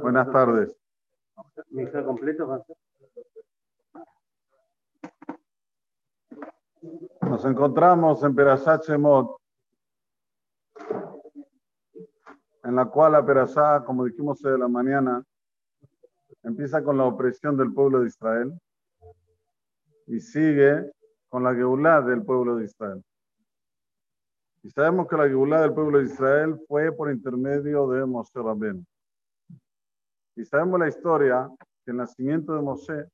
Buenas tardes. ¿Mija completo va a ser? Nos encontramos en Perashat Shemot, en la cual la Perashá, como dijimos de la mañana, empieza con la opresión del pueblo de Israel y sigue con la Geulah del pueblo de Israel. Y sabemos que la Geulah del pueblo de Israel fue por intermedio de Moshe Rabben. Y sabemos la historia que el nacimiento de Moshe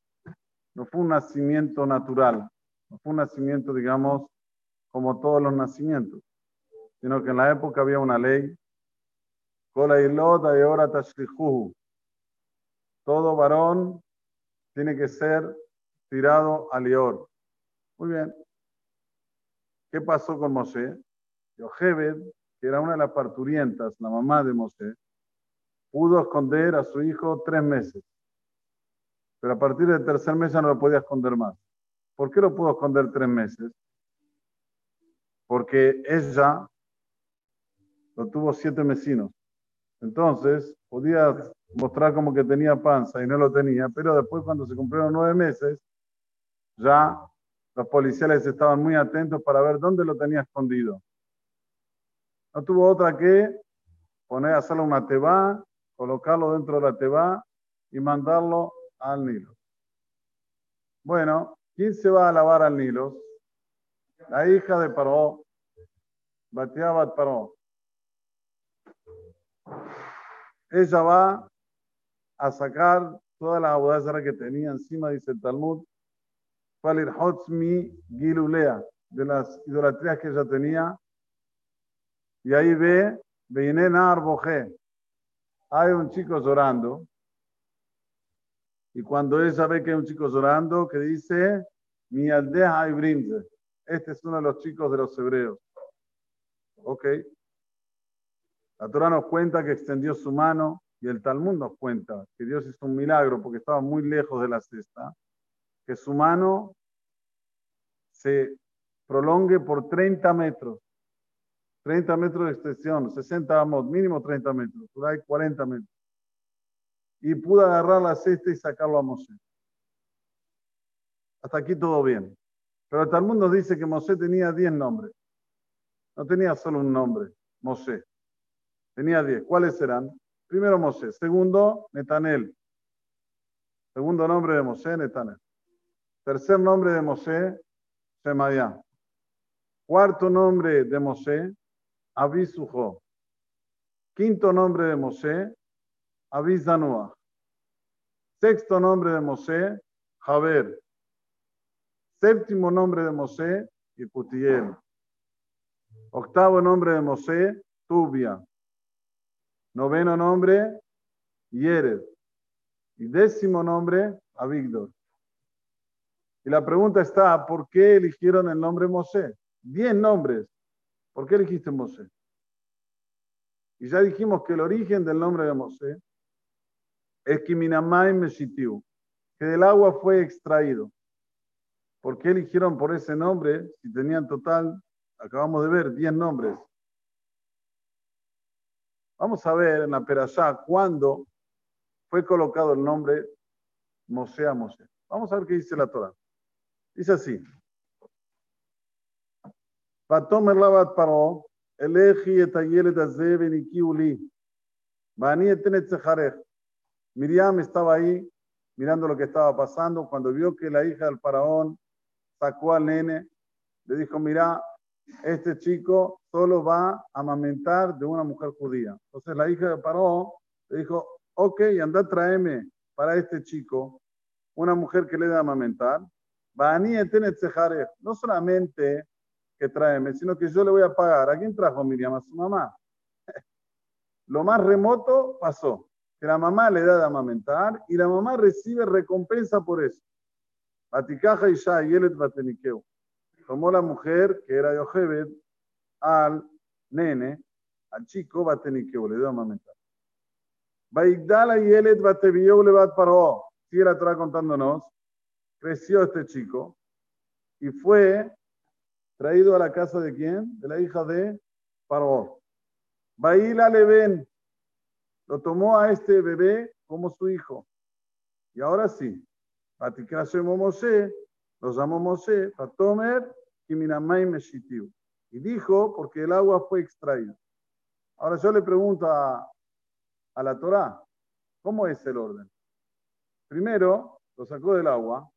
no fue un nacimiento natural, no fue un nacimiento, digamos, como todos los nacimientos, sino que en la época había una ley, todo varón tiene que ser tirado al Lior. Muy bien. ¿Qué pasó con Moshe? Yochebed, que era una de las parturientas, la mamá de Moshe, pudo esconder a su hijo tres meses. Pero a partir del tercer mes ya no lo podía esconder más. ¿Por qué lo pudo esconder tres meses? Porque ella lo tuvo siete mesinos. Entonces, podía mostrar como que tenía panza y no lo tenía, pero después cuando se cumplieron nueve meses, ya los policiales estaban muy atentos para ver dónde lo tenía escondido. No tuvo otra que poner, hacerle una teba, colocarlo dentro de la teba y mandarlo al Nilo. Bueno, ¿quién se va a lavar al Nilo? La hija de Paró, Batiabat Paró. Ella va a sacar toda la abodazara que tenía encima, dice el Talmud, Gilulea, de las idolatrías que ella tenía, y ahí ve. Hay un chico llorando. Y cuando ella ve que hay un chico llorando, que dice, mi aldea hay brinze. Este es uno de los chicos de los hebreos. Ok. La Torah nos cuenta que extendió su mano y el Talmud nos cuenta que Dios hizo un milagro porque estaba muy lejos de la cesta, que su mano se prolongue por 30 metros. 30 metros de extensión, 60 vamos, mínimo 30 metros, por ahí 40 metros. Y pudo agarrar la cesta y sacarlo a Mosé. Hasta aquí todo bien. Pero el Talmud nos dice que Mosé tenía 10 nombres. No tenía solo un nombre, Mosé. Tenía 10. ¿Cuáles eran? Primero Mosé. Segundo, Netanel. Segundo nombre de Mosé, Netanel. Tercer nombre de Mosé, Semayá. Cuarto nombre de Mosé, Abisujo. Quinto nombre de Mosé, Abizanua. Sexto nombre de Mosé, Javer. Séptimo nombre de Mosé, Iputiel. Octavo nombre de Mosé, Tubia. Noveno nombre, Yered. Y décimo nombre, Abigdor. Y la pregunta está, ¿por qué eligieron el nombre Mosé? Diez nombres. ¿Por qué elegiste Mosé? Y ya dijimos que el origen del nombre de Mosé es Kiminamay Meshitiu, que del agua fue extraído. ¿Por qué eligieron por ese nombre si tenían total, acabamos de ver, 10 nombres? Vamos a ver en la Perashá cuándo fue colocado el nombre Mosé a Mosé. Vamos a ver qué dice la Torah. Dice así. ותאמר לה בת פרעה, אלכי את הילד הזה ונקיעו לי, ואני אתן את זכרך. Miriam estaba ahí mirando lo que estaba pasando cuando vio que la hija del faraón sacó al nene, le dijo, mira, este chico solo va a amamentar de una mujer judía. Entonces la hija del faraón le dijo, ok, anda, tráeme para este chico una mujer que le dé a amamentar. No solamente que tráeme, sino que yo le voy a pagar. ¿A quién trajo Miriam? A su mamá. Lo más remoto pasó, que la mamá le da de amamentar y la mamá recibe recompensa por eso. Batikaja y Yelet. Tomó la mujer, que era Yochebed, al nene, al chico Batenikeu, le dio a amamentar. Baigdala Yelet Batebieu Levat Paró. Sigue la Torah contándonos. Creció este chico y fue traído a la casa de quién? De la hija de Paró. Baila ven lo tomó a este bebé como su hijo. Y ahora sí, Patikasemo Moshe, lo llamó Moshe, Fatomer y Minamay Meshitiu. Y dijo, porque el agua fue extraída. Ahora yo le pregunto a, a la Torá, ¿cómo es el orden? Primero, lo sacó del agua,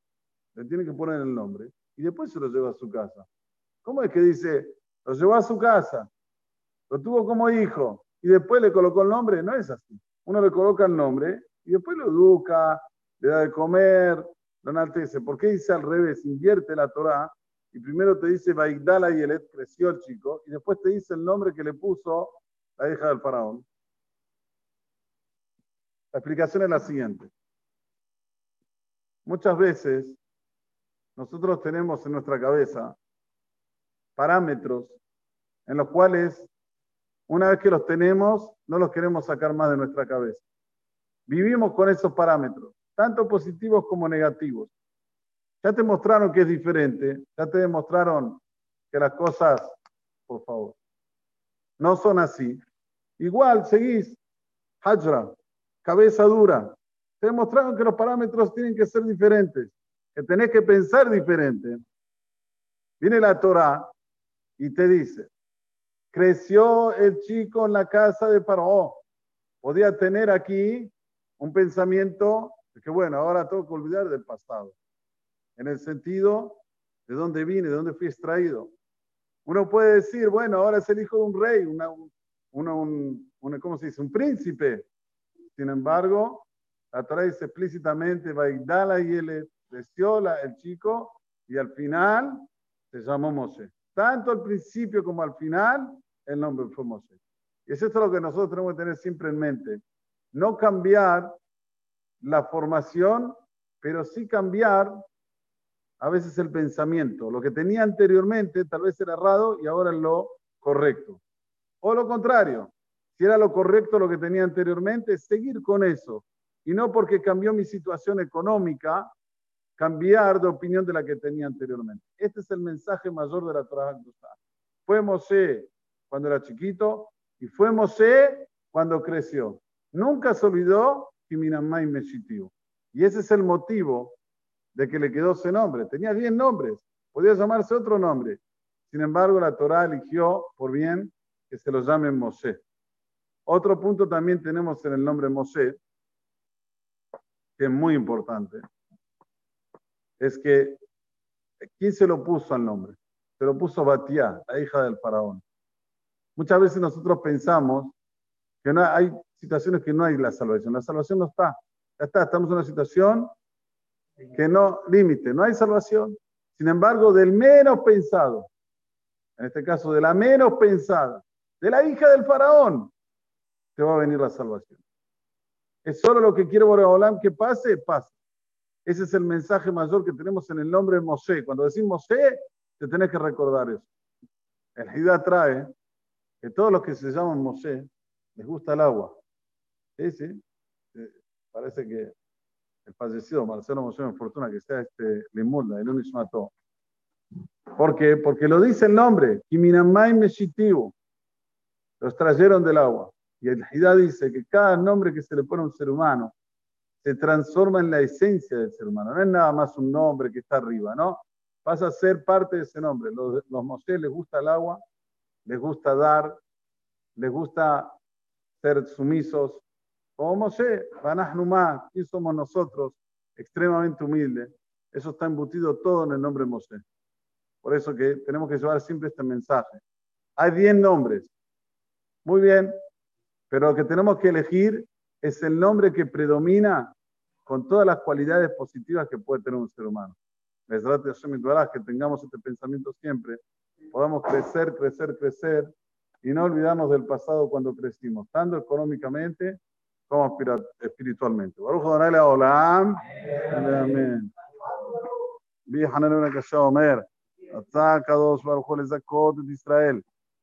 le tiene que poner el nombre, y después se lo lleva a su casa. ¿Cómo es que dice, lo llevó a su casa, lo tuvo como hijo, y después le colocó el nombre? No es así. Uno le coloca el nombre y después lo educa, le da de comer, lo enaltece. ¿Por qué dice al revés? Invierte la Torah y primero te dice Baigdala y Elet, creció el chico, y después te dice el nombre que le puso la hija del faraón. La explicación es la siguiente. Muchas veces nosotros tenemos en nuestra cabeza parámetros en los cuales una vez que los tenemos no los queremos sacar más de nuestra cabeza. Vivimos con esos parámetros, tanto positivos como negativos. Ya te mostraron que es diferente, ya te demostraron que las cosas, por favor, no son así. Igual seguís, Hajra, cabeza dura. Te demostraron que los parámetros tienen que ser diferentes, que tenés que pensar diferente. Viene la Torah y te dice, creció el chico en la casa de Paró. Podía tener aquí un pensamiento de que, bueno, ahora tengo que olvidar del pasado. En el sentido de dónde vine, de dónde fui extraído. Uno puede decir, bueno, ahora es el hijo de un rey, una, un, ¿cómo se dice? Un príncipe. Sin embargo, la Torah dice explícitamente, Baigdala y él creció el chico y al final se llamó Moshe. Tanto al principio como al final, el nombre fue Moshe. Y es esto lo que nosotros tenemos que tener siempre en mente. No cambiar la formación, pero sí cambiar a veces el pensamiento. Lo que tenía anteriormente tal vez era errado y ahora es lo correcto. O lo contrario, si era lo correcto lo que tenía anteriormente, seguir con eso. Y no porque cambió mi situación económica, cambiar de opinión de la que tenía anteriormente. Este es el mensaje mayor de la Torah Fue Mosé cuando era chiquito y fue Mosé cuando creció. Nunca se olvidó que Minamai Meshitiu. Y ese es el motivo de que le quedó ese nombre. Tenía 10 nombres, podía llamarse otro nombre. Sin embargo, la Torah eligió por bien que se lo llame Mosé. Otro punto también tenemos en el nombre Mosé, que es muy importante, es que ¿quién se lo puso al nombre? Se lo puso Batía, la hija del faraón. Muchas veces nosotros pensamos que no hay situaciones que no hay la salvación. La salvación no está. Ya está, estamos en una situación que no, límite, no hay salvación. Sin embargo, del menos pensado, en este caso de la menos pensada, de la hija del faraón, te va a venir la salvación. Es solo lo que quiere Boreolam que pase, pase. Ese es el mensaje mayor que tenemos en el nombre de Mosé. Cuando decimos Mosé, te tenés que recordar eso. La idea trae que todos los que se llaman Mosé les gusta el agua. Sí, sí. Parece que el fallecido Marcelo Mosé en fortuna que sea este Limulda, el Unis mató. ¿Por qué? Porque lo dice el nombre, Kiminamay Meshitivo. Los trajeron del agua. Y el Hidá dice que cada nombre que se le pone a un ser humano se transforma en la esencia del ser humano. No es nada más un nombre que está arriba, ¿no? Vas a ser parte de ese nombre. Los, los les gusta el agua, les gusta dar, les gusta ser sumisos. Como Moshe, Banah ¿quién somos nosotros? Extremadamente humildes. Eso está embutido todo en el nombre de Moshe. Por eso que tenemos que llevar siempre este mensaje. Hay 10 nombres. Muy bien, pero lo que tenemos que elegir es el nombre que predomina con todas las cualidades positivas que puede tener un ser humano. Que tengamos este pensamiento siempre, podamos crecer, crecer, crecer y no olvidarnos del pasado cuando crecimos, tanto económicamente como espiritualmente. Baruch Adonai Olam. Amén. Vi Hanan Ben Kasha Omer, אתה הקדוש ברוך הוא לזכות את ישראל